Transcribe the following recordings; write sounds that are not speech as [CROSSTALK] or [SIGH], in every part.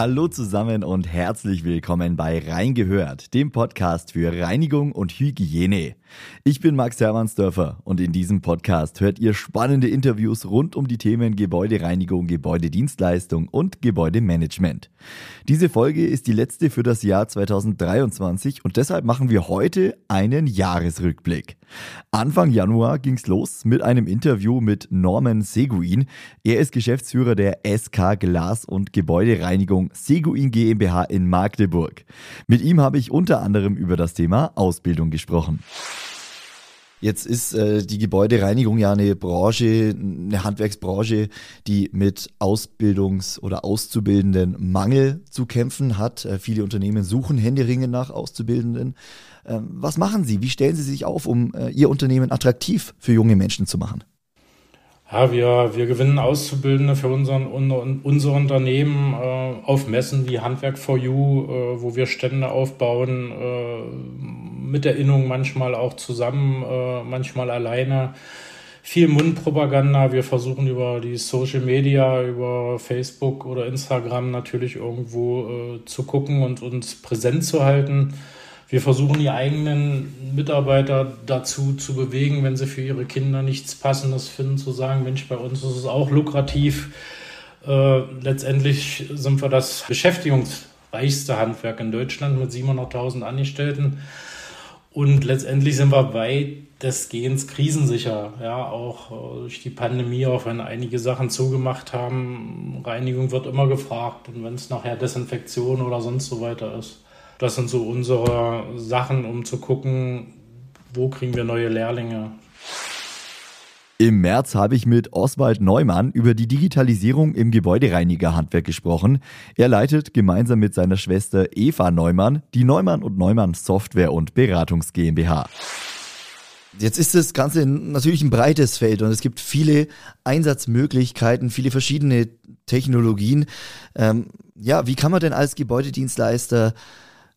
Hallo zusammen und herzlich willkommen bei Reingehört, dem Podcast für Reinigung und Hygiene. Ich bin Max Hermannsdörfer und in diesem Podcast hört ihr spannende Interviews rund um die Themen Gebäudereinigung, Gebäudedienstleistung und Gebäudemanagement. Diese Folge ist die letzte für das Jahr 2023 und deshalb machen wir heute einen Jahresrückblick. Anfang Januar ging's los mit einem Interview mit Norman Seguin. Er ist Geschäftsführer der SK Glas- und Gebäudereinigung Seguin GmbH in Magdeburg. Mit ihm habe ich unter anderem über das Thema Ausbildung gesprochen. Jetzt ist äh, die Gebäudereinigung ja eine Branche, eine Handwerksbranche, die mit Ausbildungs- oder Auszubildenden Mangel zu kämpfen hat. Äh, viele Unternehmen suchen händeringend nach Auszubildenden. Ähm, was machen Sie? Wie stellen Sie sich auf, um äh, Ihr Unternehmen attraktiv für junge Menschen zu machen? Ja, wir, wir gewinnen Auszubildende für unseren, unser Unternehmen äh, auf Messen wie Handwerk for You, äh, wo wir Stände aufbauen, äh, mit der Innung manchmal auch zusammen, äh, manchmal alleine. Viel Mundpropaganda. Wir versuchen über die Social Media, über Facebook oder Instagram natürlich irgendwo äh, zu gucken und uns präsent zu halten. Wir versuchen die eigenen Mitarbeiter dazu zu bewegen, wenn sie für ihre Kinder nichts Passendes finden, zu sagen, Mensch, bei uns ist es auch lukrativ. Äh, letztendlich sind wir das beschäftigungsreichste Handwerk in Deutschland mit 700.000 Angestellten. Und letztendlich sind wir weitestgehend krisensicher. Ja, auch äh, durch die Pandemie, auch wenn einige Sachen zugemacht haben. Reinigung wird immer gefragt. Und wenn es nachher Desinfektion oder sonst so weiter ist. Das sind so unsere Sachen, um zu gucken, wo kriegen wir neue Lehrlinge. Im März habe ich mit Oswald Neumann über die Digitalisierung im Gebäudereinigerhandwerk gesprochen. Er leitet gemeinsam mit seiner Schwester Eva Neumann die Neumann und Neumann Software und Beratungs GmbH. Jetzt ist das Ganze natürlich ein breites Feld und es gibt viele Einsatzmöglichkeiten, viele verschiedene Technologien. Ähm, ja, wie kann man denn als Gebäudedienstleister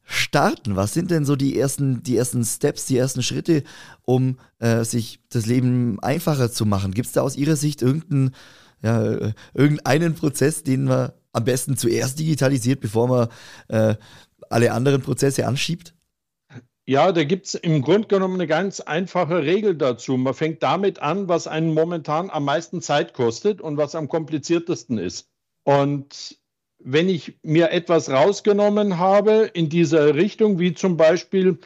starten? Was sind denn so die ersten, die ersten Steps, die ersten Schritte, um äh, sich das Leben einfacher zu machen? Gibt es da aus Ihrer Sicht irgendeinen, ja, irgendeinen Prozess, den man am besten zuerst digitalisiert, bevor man äh, alle anderen Prozesse anschiebt? Ja, da gibt es im Grunde genommen eine ganz einfache Regel dazu. Man fängt damit an, was einen momentan am meisten Zeit kostet und was am kompliziertesten ist. Und wenn ich mir etwas rausgenommen habe in dieser Richtung, wie zum Beispiel,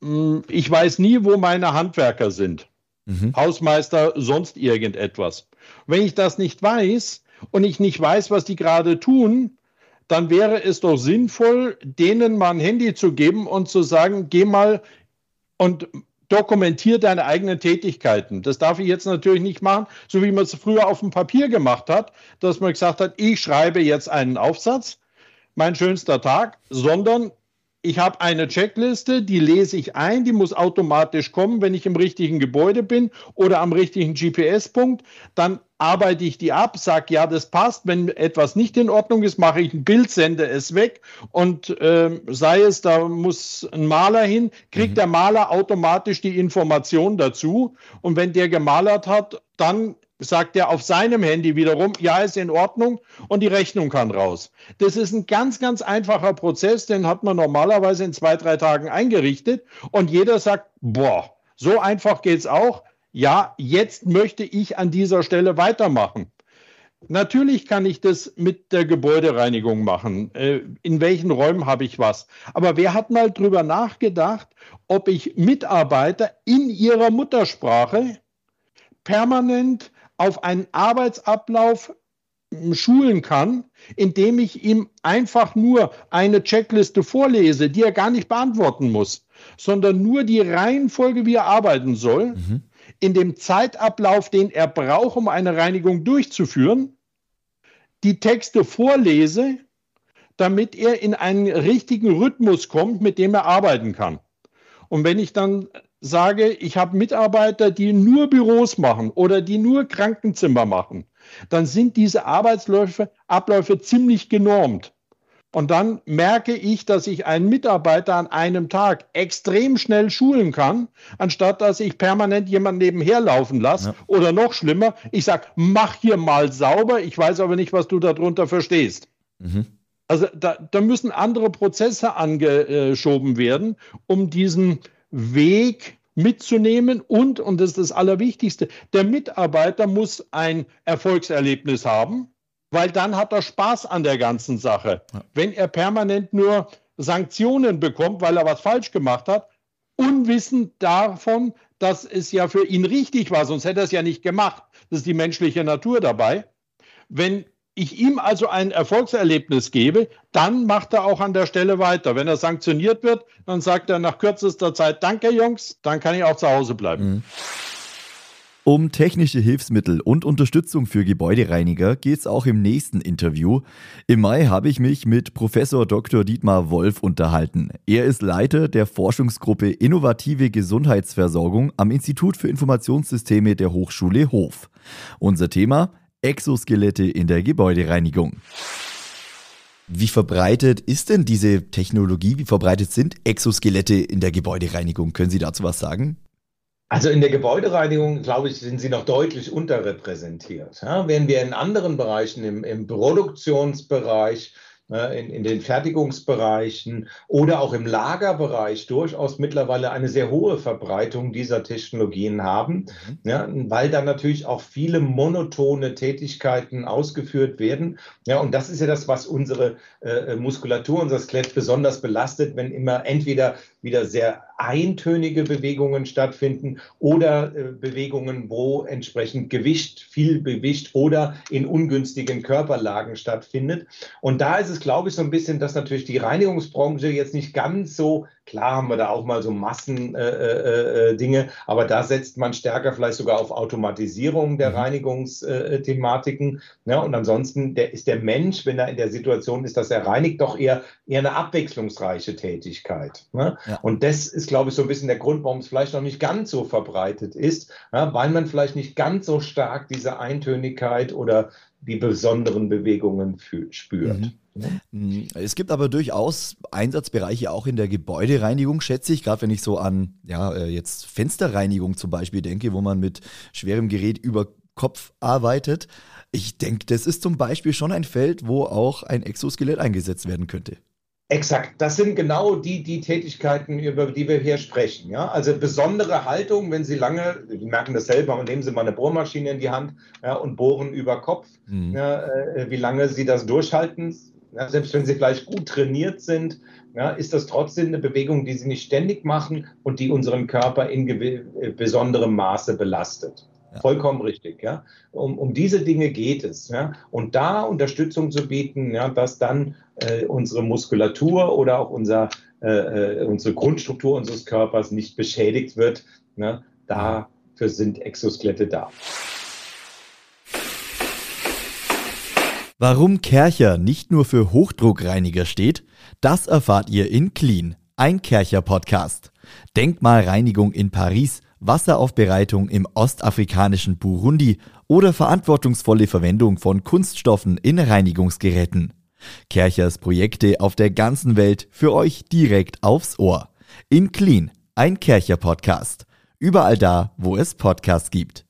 hm, ich weiß nie, wo meine Handwerker sind. Mhm. Hausmeister, sonst irgendetwas. Wenn ich das nicht weiß und ich nicht weiß, was die gerade tun, dann wäre es doch sinnvoll, denen mal ein Handy zu geben und zu sagen, geh mal und dokumentiere deine eigenen Tätigkeiten. Das darf ich jetzt natürlich nicht machen, so wie man es früher auf dem Papier gemacht hat, dass man gesagt hat, ich schreibe jetzt einen Aufsatz, mein schönster Tag, sondern ich habe eine Checkliste, die lese ich ein, die muss automatisch kommen, wenn ich im richtigen Gebäude bin oder am richtigen GPS-Punkt. Dann arbeite ich die ab, sage, ja, das passt. Wenn etwas nicht in Ordnung ist, mache ich ein Bild, sende es weg und äh, sei es, da muss ein Maler hin, kriegt mhm. der Maler automatisch die Information dazu. Und wenn der gemalert hat, dann sagt er auf seinem Handy wiederum, ja, ist in Ordnung und die Rechnung kann raus. Das ist ein ganz, ganz einfacher Prozess, den hat man normalerweise in zwei, drei Tagen eingerichtet und jeder sagt, boah, so einfach geht's auch. Ja, jetzt möchte ich an dieser Stelle weitermachen. Natürlich kann ich das mit der Gebäudereinigung machen. Äh, in welchen Räumen habe ich was? Aber wer hat mal drüber nachgedacht, ob ich Mitarbeiter in ihrer Muttersprache permanent auf einen Arbeitsablauf hm, schulen kann, indem ich ihm einfach nur eine Checkliste vorlese, die er gar nicht beantworten muss, sondern nur die Reihenfolge, wie er arbeiten soll, mhm. In dem Zeitablauf, den er braucht, um eine Reinigung durchzuführen, die Texte vorlese, damit er in einen richtigen Rhythmus kommt, mit dem er arbeiten kann. Und wenn ich dann sage, ich habe Mitarbeiter, die nur Büros machen oder die nur Krankenzimmer machen, dann sind diese Arbeitsläufe, Abläufe ziemlich genormt. Und dann merke ich, dass ich einen Mitarbeiter an einem Tag extrem schnell schulen kann, anstatt dass ich permanent jemanden nebenher laufen lasse. Ja. Oder noch schlimmer, ich sage, mach hier mal sauber, ich weiß aber nicht, was du darunter verstehst. Mhm. Also da, da müssen andere Prozesse angeschoben werden, um diesen Weg mitzunehmen und, und das ist das Allerwichtigste, der Mitarbeiter muss ein Erfolgserlebnis haben, weil dann hat er Spaß an der ganzen Sache. Ja. Wenn er permanent nur Sanktionen bekommt, weil er was falsch gemacht hat, unwissend davon, dass es ja für ihn richtig war, sonst hätte er es ja nicht gemacht. Das ist die menschliche Natur dabei. Wenn ich ihm also ein Erfolgserlebnis gebe, dann macht er auch an der Stelle weiter. Wenn er sanktioniert wird, dann sagt er nach kürzester Zeit, danke Jungs, dann kann ich auch zu Hause bleiben. Mhm. Um technische Hilfsmittel und Unterstützung für Gebäudereiniger geht es auch im nächsten Interview. Im Mai habe ich mich mit Professor Dr. Dietmar Wolf unterhalten. Er ist Leiter der Forschungsgruppe Innovative Gesundheitsversorgung am Institut für Informationssysteme der Hochschule Hof. Unser Thema Exoskelette in der Gebäudereinigung. Wie verbreitet ist denn diese Technologie? Wie verbreitet sind Exoskelette in der Gebäudereinigung? Können Sie dazu was sagen? Also in der Gebäudereinigung, glaube ich, sind sie noch deutlich unterrepräsentiert. Ja, während wir in anderen Bereichen, im, im Produktionsbereich, Ne, in, in den Fertigungsbereichen oder auch im Lagerbereich durchaus mittlerweile eine sehr hohe Verbreitung dieser Technologien haben, mhm. ja, weil dann natürlich auch viele monotone Tätigkeiten ausgeführt werden. Ja, und das ist ja das, was unsere äh, Muskulatur, unser Skelett besonders belastet, wenn immer entweder wieder sehr eintönige Bewegungen stattfinden oder äh, Bewegungen, wo entsprechend Gewicht, viel Gewicht oder in ungünstigen Körperlagen stattfindet. Und da ist es, glaube ich, so ein bisschen, dass natürlich die Reinigungsbranche jetzt nicht ganz so Klar haben wir da auch mal so Massendinge, äh, äh, äh aber da setzt man stärker vielleicht sogar auf Automatisierung der mhm. Reinigungsthematiken. Ja, und ansonsten der, ist der Mensch, wenn er in der Situation ist, dass er reinigt, doch eher, eher eine abwechslungsreiche Tätigkeit. Ne? Ja. Und das ist, glaube ich, so ein bisschen der Grund, warum es vielleicht noch nicht ganz so verbreitet ist, ja, weil man vielleicht nicht ganz so stark diese Eintönigkeit oder die besonderen Bewegungen spürt. Mhm. Mhm. Es gibt aber durchaus Einsatzbereiche auch in der Gebäudereinigung, schätze ich, gerade wenn ich so an ja, äh, jetzt Fensterreinigung zum Beispiel denke, wo man mit schwerem Gerät über Kopf arbeitet. Ich denke, das ist zum Beispiel schon ein Feld, wo auch ein Exoskelett eingesetzt werden könnte. Exakt, das sind genau die, die Tätigkeiten, über die wir hier sprechen. Ja? Also besondere Haltung, wenn Sie lange, Sie merken das selber, nehmen Sie mal eine Bohrmaschine in die Hand ja, und bohren über Kopf, mhm. ja, äh, wie lange Sie das durchhalten, ja, selbst wenn sie vielleicht gut trainiert sind, ja, ist das trotzdem eine Bewegung, die sie nicht ständig machen und die unseren Körper in äh, besonderem Maße belastet. Ja. Vollkommen richtig, ja. Um, um diese Dinge geht es, ja. Und da Unterstützung zu bieten, ja, dass dann äh, unsere Muskulatur oder auch unser, äh, äh unsere Grundstruktur unseres Körpers nicht beschädigt wird, ne, dafür sind Exoskelette da. Warum Kercher nicht nur für Hochdruckreiniger steht, das erfahrt ihr in Clean, ein Kercher-Podcast. Denkmalreinigung in Paris, Wasseraufbereitung im ostafrikanischen Burundi oder verantwortungsvolle Verwendung von Kunststoffen in Reinigungsgeräten. Kerchers Projekte auf der ganzen Welt für euch direkt aufs Ohr. In Clean, ein Kercher-Podcast. Überall da, wo es Podcasts gibt.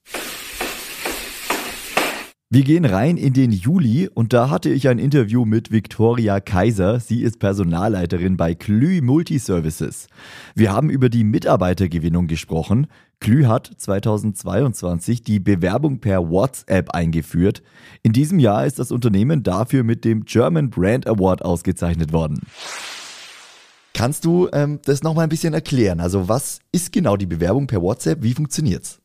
Wir gehen rein in den Juli und da hatte ich ein Interview mit Victoria Kaiser. Sie ist Personalleiterin bei Klü Multiservices. Wir haben über die Mitarbeitergewinnung gesprochen. Klü hat 2022 die Bewerbung per WhatsApp eingeführt. In diesem Jahr ist das Unternehmen dafür mit dem German Brand Award ausgezeichnet worden. Kannst du ähm, das nochmal ein bisschen erklären? Also was ist genau die Bewerbung per WhatsApp? Wie funktioniert's?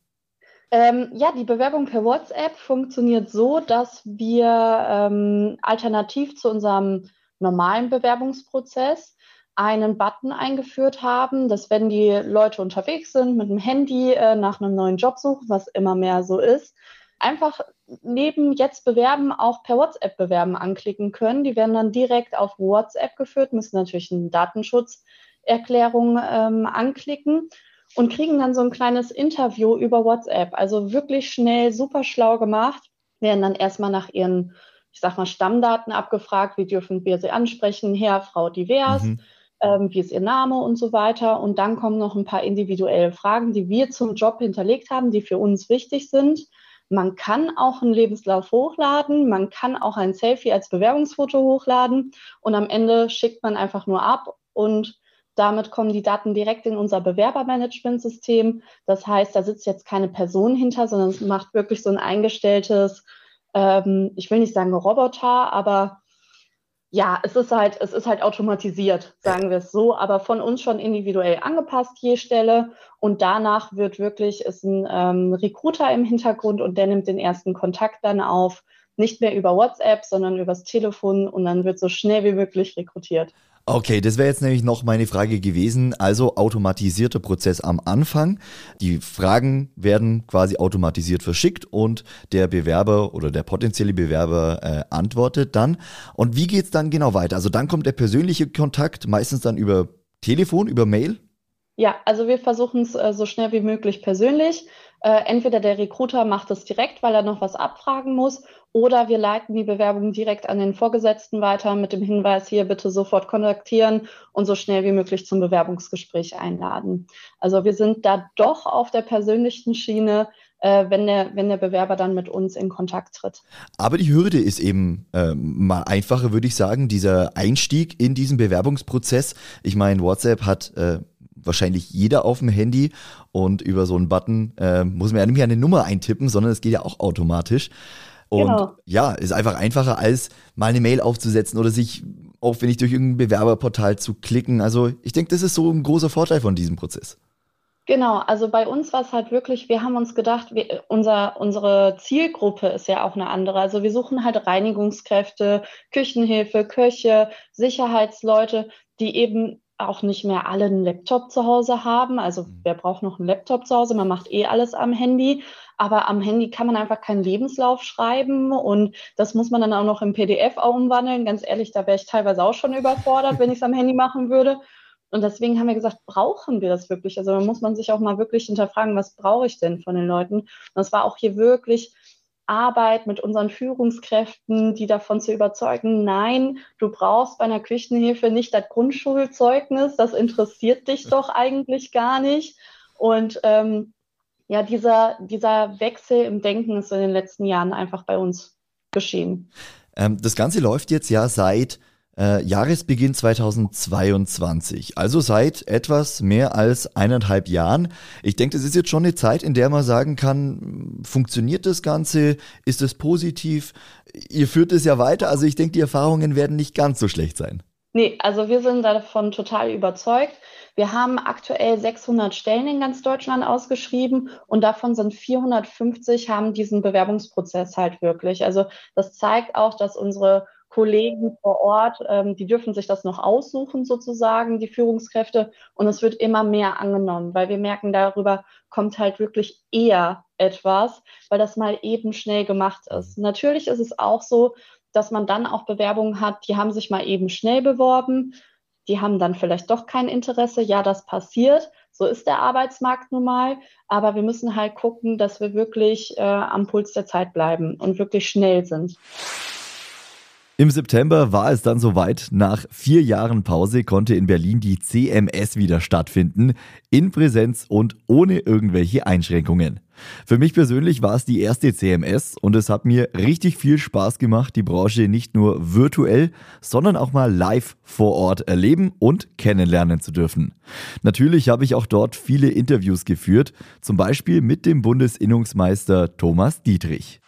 Ähm, ja, die Bewerbung per WhatsApp funktioniert so, dass wir ähm, alternativ zu unserem normalen Bewerbungsprozess einen Button eingeführt haben, dass wenn die Leute unterwegs sind mit dem Handy äh, nach einem neuen Job suchen, was immer mehr so ist, einfach neben jetzt bewerben auch per WhatsApp bewerben anklicken können. Die werden dann direkt auf WhatsApp geführt, müssen natürlich eine Datenschutzerklärung ähm, anklicken und kriegen dann so ein kleines Interview über WhatsApp. Also wirklich schnell, super schlau gemacht, werden dann erstmal nach ihren, ich sag mal, Stammdaten abgefragt, wie dürfen wir sie ansprechen, Herr, Frau divers, mhm. ähm, wie ist ihr Name und so weiter. Und dann kommen noch ein paar individuelle Fragen, die wir zum Job hinterlegt haben, die für uns wichtig sind. man kann auch einen Lebenslauf hochladen, man kann auch ein Selfie als Bewerbungsfoto hochladen und am Ende schickt man einfach nur ab und damit kommen die Daten direkt in unser Bewerbermanagementsystem. Das heißt, da sitzt jetzt keine Person hinter, sondern es macht wirklich so ein eingestelltes, ähm, ich will nicht sagen Roboter, aber ja, es ist halt, es ist halt automatisiert, sagen wir es so, aber von uns schon individuell angepasst, je Stelle. Und danach wird wirklich, ist ein ähm, Recruiter im Hintergrund und der nimmt den ersten Kontakt dann auf, nicht mehr über WhatsApp, sondern übers Telefon und dann wird so schnell wie möglich rekrutiert. Okay, das wäre jetzt nämlich noch meine Frage gewesen. Also automatisierter Prozess am Anfang. Die Fragen werden quasi automatisiert verschickt und der Bewerber oder der potenzielle Bewerber äh, antwortet dann. Und wie geht's dann genau weiter? Also dann kommt der persönliche Kontakt, meistens dann über Telefon, über Mail? Ja, also wir versuchen es äh, so schnell wie möglich persönlich. Äh, entweder der Recruiter macht es direkt, weil er noch was abfragen muss, oder wir leiten die Bewerbung direkt an den Vorgesetzten weiter mit dem Hinweis, hier bitte sofort kontaktieren und so schnell wie möglich zum Bewerbungsgespräch einladen. Also wir sind da doch auf der persönlichen Schiene, äh, wenn, der, wenn der Bewerber dann mit uns in Kontakt tritt. Aber die Hürde ist eben äh, mal einfacher, würde ich sagen, dieser Einstieg in diesen Bewerbungsprozess. Ich meine, WhatsApp hat äh, wahrscheinlich jeder auf dem Handy und über so einen Button äh, muss man ja nicht mehr eine Nummer eintippen, sondern es geht ja auch automatisch. Und genau. ja, ist einfach einfacher, als mal eine Mail aufzusetzen oder sich aufwendig durch irgendein Bewerberportal zu klicken. Also ich denke, das ist so ein großer Vorteil von diesem Prozess. Genau, also bei uns war es halt wirklich, wir haben uns gedacht, wir, unser, unsere Zielgruppe ist ja auch eine andere. Also wir suchen halt Reinigungskräfte, Küchenhilfe, Köche, Sicherheitsleute, die eben auch nicht mehr alle einen Laptop zu Hause haben. Also mhm. wer braucht noch einen Laptop zu Hause? Man macht eh alles am Handy. Aber am Handy kann man einfach keinen Lebenslauf schreiben und das muss man dann auch noch im PDF auch umwandeln. Ganz ehrlich, da wäre ich teilweise auch schon überfordert, wenn ich es am Handy machen würde. Und deswegen haben wir gesagt, brauchen wir das wirklich? Also da muss man sich auch mal wirklich hinterfragen, was brauche ich denn von den Leuten? Und das war auch hier wirklich Arbeit mit unseren Führungskräften, die davon zu überzeugen, nein, du brauchst bei einer Küchenhilfe nicht das Grundschulzeugnis, das interessiert dich doch eigentlich gar nicht. Und ähm, ja, dieser, dieser Wechsel im Denken ist in den letzten Jahren einfach bei uns geschehen. Ähm, das Ganze läuft jetzt ja seit äh, Jahresbeginn 2022, also seit etwas mehr als eineinhalb Jahren. Ich denke, das ist jetzt schon eine Zeit, in der man sagen kann, funktioniert das Ganze, ist es positiv? Ihr führt es ja weiter, also ich denke, die Erfahrungen werden nicht ganz so schlecht sein. Nee, also wir sind davon total überzeugt. Wir haben aktuell 600 Stellen in ganz Deutschland ausgeschrieben und davon sind 450 haben diesen Bewerbungsprozess halt wirklich. Also das zeigt auch, dass unsere Kollegen vor Ort, ähm, die dürfen sich das noch aussuchen sozusagen, die Führungskräfte. Und es wird immer mehr angenommen, weil wir merken, darüber kommt halt wirklich eher etwas, weil das mal eben schnell gemacht ist. Natürlich ist es auch so, dass man dann auch Bewerbungen hat, die haben sich mal eben schnell beworben, die haben dann vielleicht doch kein Interesse. Ja, das passiert. So ist der Arbeitsmarkt nun mal. Aber wir müssen halt gucken, dass wir wirklich äh, am Puls der Zeit bleiben und wirklich schnell sind. Im September war es dann soweit. Nach vier Jahren Pause konnte in Berlin die CMS wieder stattfinden. In Präsenz und ohne irgendwelche Einschränkungen. Für mich persönlich war es die erste CMS und es hat mir richtig viel Spaß gemacht, die Branche nicht nur virtuell, sondern auch mal live vor Ort erleben und kennenlernen zu dürfen. Natürlich habe ich auch dort viele Interviews geführt, zum Beispiel mit dem Bundesinnungsmeister Thomas Dietrich.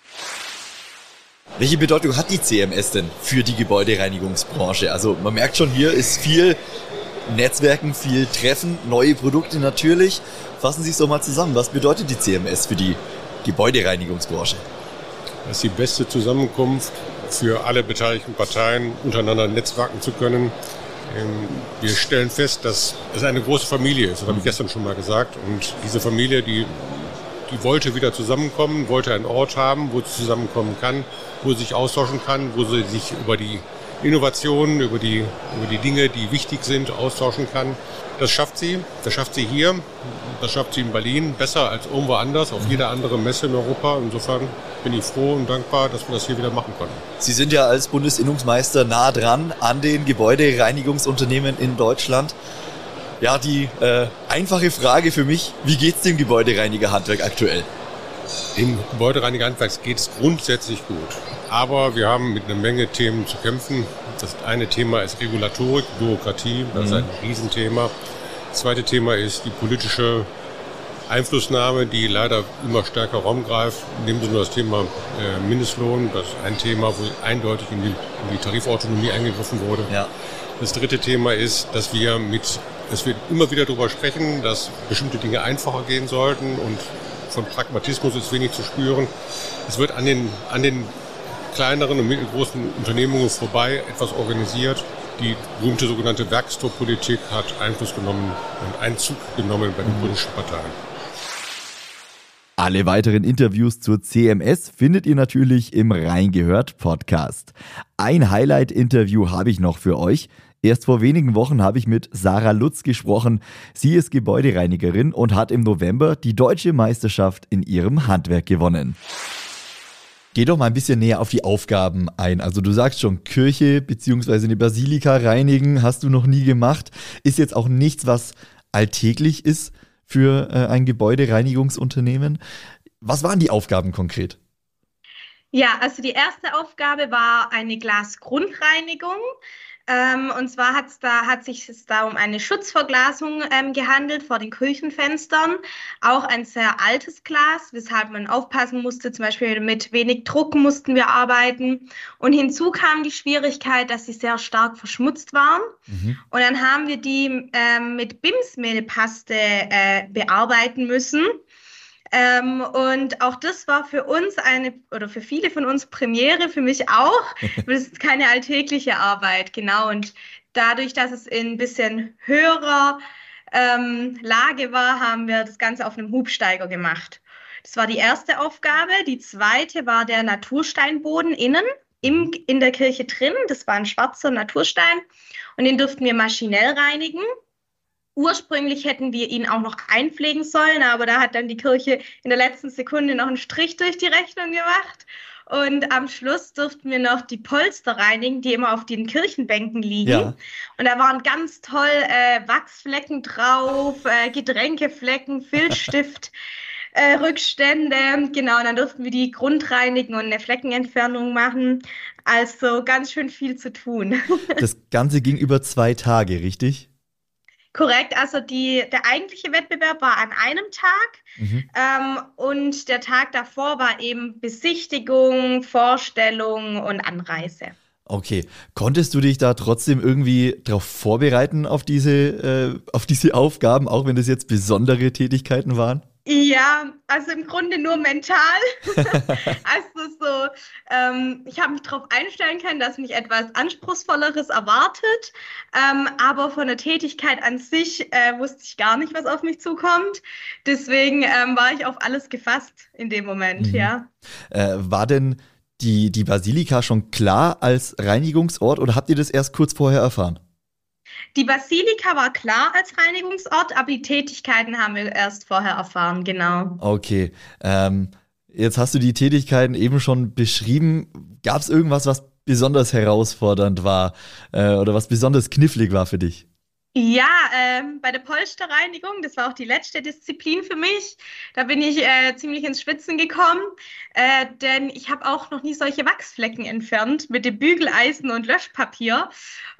Welche Bedeutung hat die CMS denn für die Gebäudereinigungsbranche? Also man merkt schon, hier ist viel Netzwerken, viel Treffen, neue Produkte natürlich. Fassen Sie es doch mal zusammen. Was bedeutet die CMS für die Gebäudereinigungsbranche? Das ist die beste Zusammenkunft für alle beteiligten Parteien, untereinander netzwerken zu können. Ähm, wir stellen fest, dass es eine große Familie ist. Das habe ich gestern schon mal gesagt. Und diese Familie, die, die wollte wieder zusammenkommen, wollte einen Ort haben, wo sie zusammenkommen kann wo sie sich austauschen kann, wo sie sich über die Innovationen, über die, über die Dinge, die wichtig sind, austauschen kann. Das schafft sie. Das schafft sie hier. Das schafft sie in Berlin besser als irgendwo anders, auf jeder anderen Messe in Europa. Insofern bin ich froh und dankbar, dass wir das hier wieder machen konnten. Sie sind ja als Bundesinnungsmeister nah dran an den Gebäudereinigungsunternehmen in Deutschland. Ja, die äh, einfache Frage für mich, wie geht es dem Gebäudereinigerhandwerk aktuell? Im Gebäudereinigerhandwerk geht es grundsätzlich gut. Aber wir haben mit einer Menge Themen zu kämpfen. Das eine Thema ist Regulatorik, Bürokratie, das ist ein mhm. Riesenthema. Das zweite Thema ist die politische Einflussnahme, die leider immer stärker Raum greift. Nehmen Sie nur das Thema äh, Mindestlohn, das ist ein Thema, wo eindeutig in die, in die Tarifautonomie eingegriffen wurde. Ja. Das dritte Thema ist, dass wir mit, dass wir immer wieder darüber sprechen, dass bestimmte Dinge einfacher gehen sollten und von Pragmatismus ist wenig zu spüren. Es wird an den, an den kleineren und mittelgroßen Unternehmungen vorbei etwas organisiert. Die berühmte sogenannte Werkstoppolitik hat Einfluss genommen und Einzug genommen bei den mhm. politischen Parteien. Alle weiteren Interviews zur CMS findet ihr natürlich im Reingehört Podcast. Ein Highlight-Interview habe ich noch für euch. Erst vor wenigen Wochen habe ich mit Sarah Lutz gesprochen. Sie ist Gebäudereinigerin und hat im November die deutsche Meisterschaft in ihrem Handwerk gewonnen. Geh doch mal ein bisschen näher auf die Aufgaben ein. Also du sagst schon, Kirche bzw. eine Basilika reinigen hast du noch nie gemacht. Ist jetzt auch nichts, was alltäglich ist für äh, ein Gebäudereinigungsunternehmen. Was waren die Aufgaben konkret? Ja, also die erste Aufgabe war eine Glasgrundreinigung. Ähm, und zwar hat's da, hat sich es da um eine Schutzverglasung ähm, gehandelt vor den Küchenfenstern. Auch ein sehr altes Glas, weshalb man aufpassen musste. Zum Beispiel mit wenig Druck mussten wir arbeiten. Und hinzu kam die Schwierigkeit, dass sie sehr stark verschmutzt waren. Mhm. Und dann haben wir die ähm, mit Bimsmehlpaste äh, bearbeiten müssen. Ähm, und auch das war für uns eine, oder für viele von uns Premiere, für mich auch. [LAUGHS] das ist keine alltägliche Arbeit, genau. Und dadurch, dass es in ein bisschen höherer ähm, Lage war, haben wir das Ganze auf einem Hubsteiger gemacht. Das war die erste Aufgabe. Die zweite war der Natursteinboden innen im, in der Kirche drin. Das war ein schwarzer Naturstein und den durften wir maschinell reinigen. Ursprünglich hätten wir ihn auch noch einpflegen sollen, aber da hat dann die Kirche in der letzten Sekunde noch einen Strich durch die Rechnung gemacht. Und am Schluss durften wir noch die Polster reinigen, die immer auf den Kirchenbänken liegen. Ja. Und da waren ganz toll äh, Wachsflecken drauf, äh, Getränkeflecken, Filzstift. [LAUGHS] Äh, Rückstände, genau, und dann durften wir die grundreinigen und eine Fleckenentfernung machen. Also ganz schön viel zu tun. Das Ganze ging über zwei Tage, richtig? Korrekt, also die, der eigentliche Wettbewerb war an einem Tag mhm. ähm, und der Tag davor war eben Besichtigung, Vorstellung und Anreise. Okay, konntest du dich da trotzdem irgendwie darauf vorbereiten auf diese, äh, auf diese Aufgaben, auch wenn das jetzt besondere Tätigkeiten waren? Ja, also im Grunde nur mental. [LAUGHS] also so, ähm, ich habe mich darauf einstellen können, dass mich etwas Anspruchsvolleres erwartet, ähm, aber von der Tätigkeit an sich äh, wusste ich gar nicht, was auf mich zukommt. Deswegen ähm, war ich auf alles gefasst in dem Moment, mhm. ja. Äh, war denn die, die Basilika schon klar als Reinigungsort oder habt ihr das erst kurz vorher erfahren? Die Basilika war klar als Reinigungsort, aber die Tätigkeiten haben wir erst vorher erfahren, genau. Okay. Ähm, jetzt hast du die Tätigkeiten eben schon beschrieben. Gab es irgendwas, was besonders herausfordernd war äh, oder was besonders knifflig war für dich? Ja, ähm, bei der Polsterreinigung, das war auch die letzte Disziplin für mich. Da bin ich äh, ziemlich ins Schwitzen gekommen, äh, denn ich habe auch noch nie solche Wachsflecken entfernt mit dem Bügeleisen und Löschpapier.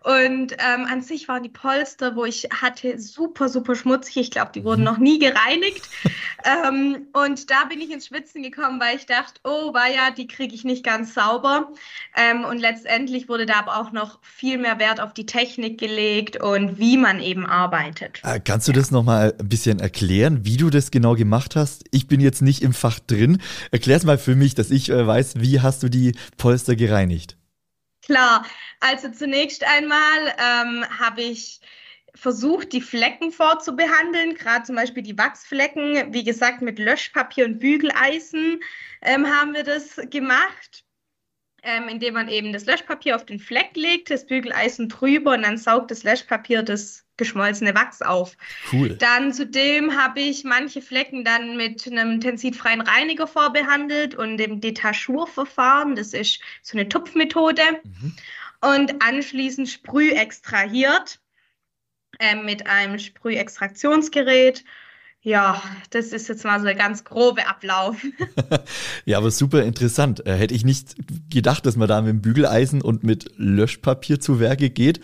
Und ähm, an sich waren die Polster, wo ich hatte, super, super schmutzig. Ich glaube, die wurden mhm. noch nie gereinigt. [LAUGHS] ähm, und da bin ich ins Schwitzen gekommen, weil ich dachte, oh, war ja, die kriege ich nicht ganz sauber. Ähm, und letztendlich wurde da aber auch noch viel mehr Wert auf die Technik gelegt und wie man eben arbeitet. Äh, kannst du das nochmal ein bisschen erklären, wie du das genau gemacht hast? Ich bin jetzt nicht im Fach drin. Erklär es mal für mich, dass ich äh, weiß, wie hast du die Polster gereinigt? Klar, also zunächst einmal ähm, habe ich versucht, die Flecken vorzubehandeln, gerade zum Beispiel die Wachsflecken. Wie gesagt, mit Löschpapier und Bügeleisen ähm, haben wir das gemacht, ähm, indem man eben das Löschpapier auf den Fleck legt, das Bügeleisen drüber und dann saugt das Löschpapier das geschmolzene Wachs auf. Cool. Dann zudem habe ich manche Flecken dann mit einem tensidfreien Reiniger vorbehandelt und dem Detachurverfahren. Das ist so eine Tupfmethode. Mhm. Und anschließend Sprüh extrahiert äh, mit einem Sprühextraktionsgerät. Ja, das ist jetzt mal so der ganz grobe Ablauf. [LAUGHS] ja, aber super interessant. Äh, hätte ich nicht gedacht, dass man da mit dem Bügeleisen und mit Löschpapier zu Werke geht.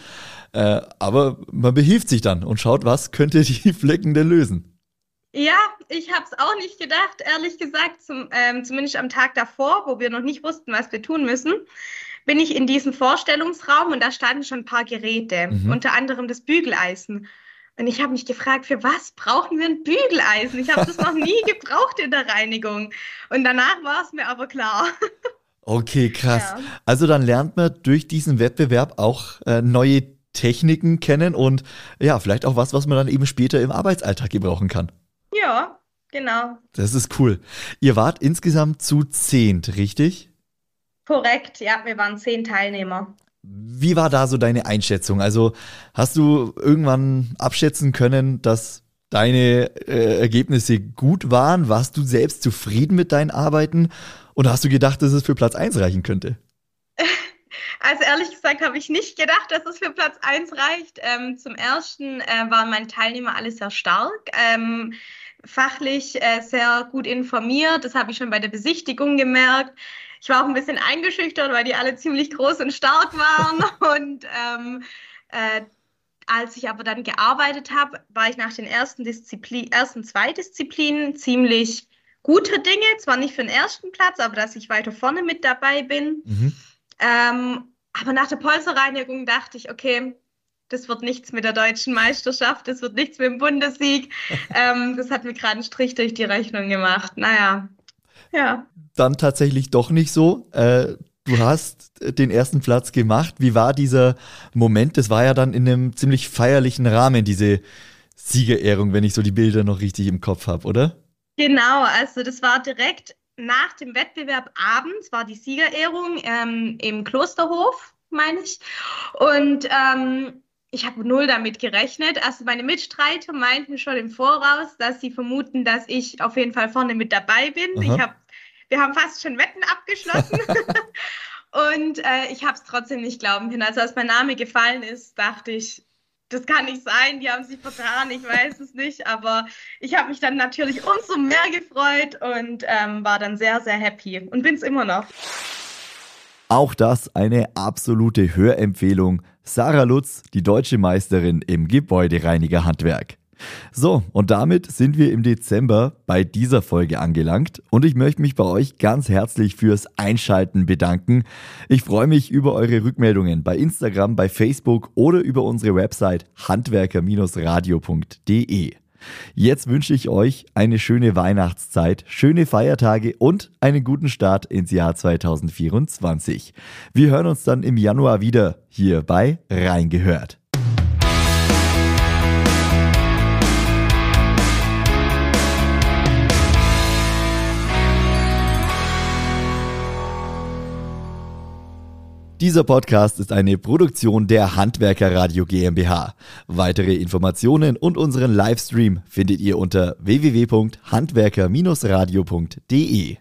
Äh, aber man behilft sich dann und schaut, was könnte die [LAUGHS] Flecken denn lösen. Ja, ich habe es auch nicht gedacht, ehrlich gesagt, zum, ähm, zumindest am Tag davor, wo wir noch nicht wussten, was wir tun müssen, bin ich in diesem Vorstellungsraum und da standen schon ein paar Geräte, mhm. unter anderem das Bügeleisen. Und ich habe mich gefragt, für was brauchen wir ein Bügeleisen? Ich habe das noch nie [LAUGHS] gebraucht in der Reinigung. Und danach war es mir aber klar. Okay, krass. Ja. Also dann lernt man durch diesen Wettbewerb auch äh, neue Techniken kennen und ja, vielleicht auch was, was man dann eben später im Arbeitsalltag gebrauchen kann. Ja, genau. Das ist cool. Ihr wart insgesamt zu zehnt, richtig? Korrekt, ja, wir waren zehn Teilnehmer. Wie war da so deine Einschätzung? Also hast du irgendwann abschätzen können, dass deine äh, Ergebnisse gut waren? Warst du selbst zufrieden mit deinen Arbeiten? Oder hast du gedacht, dass es für Platz 1 reichen könnte? [LAUGHS] Also ehrlich gesagt habe ich nicht gedacht, dass es für Platz 1 reicht. Ähm, zum Ersten äh, waren meine Teilnehmer alle sehr stark. Ähm, fachlich äh, sehr gut informiert. Das habe ich schon bei der Besichtigung gemerkt. Ich war auch ein bisschen eingeschüchtert, weil die alle ziemlich groß und stark waren. [LAUGHS] und ähm, äh, als ich aber dann gearbeitet habe, war ich nach den ersten, Disziplin, ersten zwei Disziplinen ziemlich guter Dinge. Zwar nicht für den ersten Platz, aber dass ich weiter vorne mit dabei bin. Mhm. Ähm, aber nach der Polsterreinigung dachte ich, okay, das wird nichts mit der deutschen Meisterschaft, das wird nichts mit dem Bundessieg. [LAUGHS] ähm, das hat mir gerade einen Strich durch die Rechnung gemacht. Naja, ja. Dann tatsächlich doch nicht so. Äh, du hast den ersten Platz gemacht. Wie war dieser Moment? Das war ja dann in einem ziemlich feierlichen Rahmen, diese Siegerehrung, wenn ich so die Bilder noch richtig im Kopf habe, oder? Genau, also das war direkt nach dem Wettbewerb abends, war die Siegerehrung ähm, im Klosterhof, meine ich. Und ähm, ich habe null damit gerechnet. Also meine Mitstreiter meinten schon im Voraus, dass sie vermuten, dass ich auf jeden Fall vorne mit dabei bin. Ich hab, wir haben fast schon Wetten abgeschlossen. [LAUGHS] Und äh, ich habe es trotzdem nicht glauben können. Also als mein Name gefallen ist, dachte ich, das kann nicht sein, die haben sich vertan, ich weiß es nicht. Aber ich habe mich dann natürlich umso mehr gefreut und ähm, war dann sehr, sehr happy und bin es immer noch. Auch das eine absolute Hörempfehlung. Sarah Lutz, die deutsche Meisterin im Gebäudereinigerhandwerk. So, und damit sind wir im Dezember bei dieser Folge angelangt und ich möchte mich bei euch ganz herzlich fürs Einschalten bedanken. Ich freue mich über eure Rückmeldungen bei Instagram, bei Facebook oder über unsere Website handwerker-radio.de. Jetzt wünsche ich euch eine schöne Weihnachtszeit, schöne Feiertage und einen guten Start ins Jahr 2024. Wir hören uns dann im Januar wieder hier bei Reingehört. Dieser Podcast ist eine Produktion der Handwerker Radio GmbH. Weitere Informationen und unseren Livestream findet ihr unter www.handwerker-radio.de.